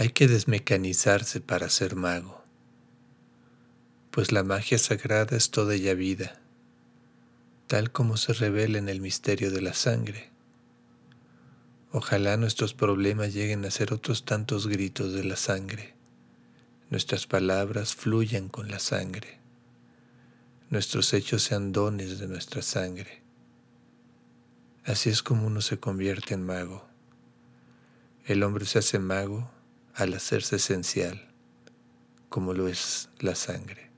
Hay que desmecanizarse para ser mago, pues la magia sagrada es toda ella vida, tal como se revela en el misterio de la sangre. Ojalá nuestros problemas lleguen a ser otros tantos gritos de la sangre, nuestras palabras fluyan con la sangre, nuestros hechos sean dones de nuestra sangre. Así es como uno se convierte en mago. El hombre se hace mago al hacerse esencial, como lo es la sangre.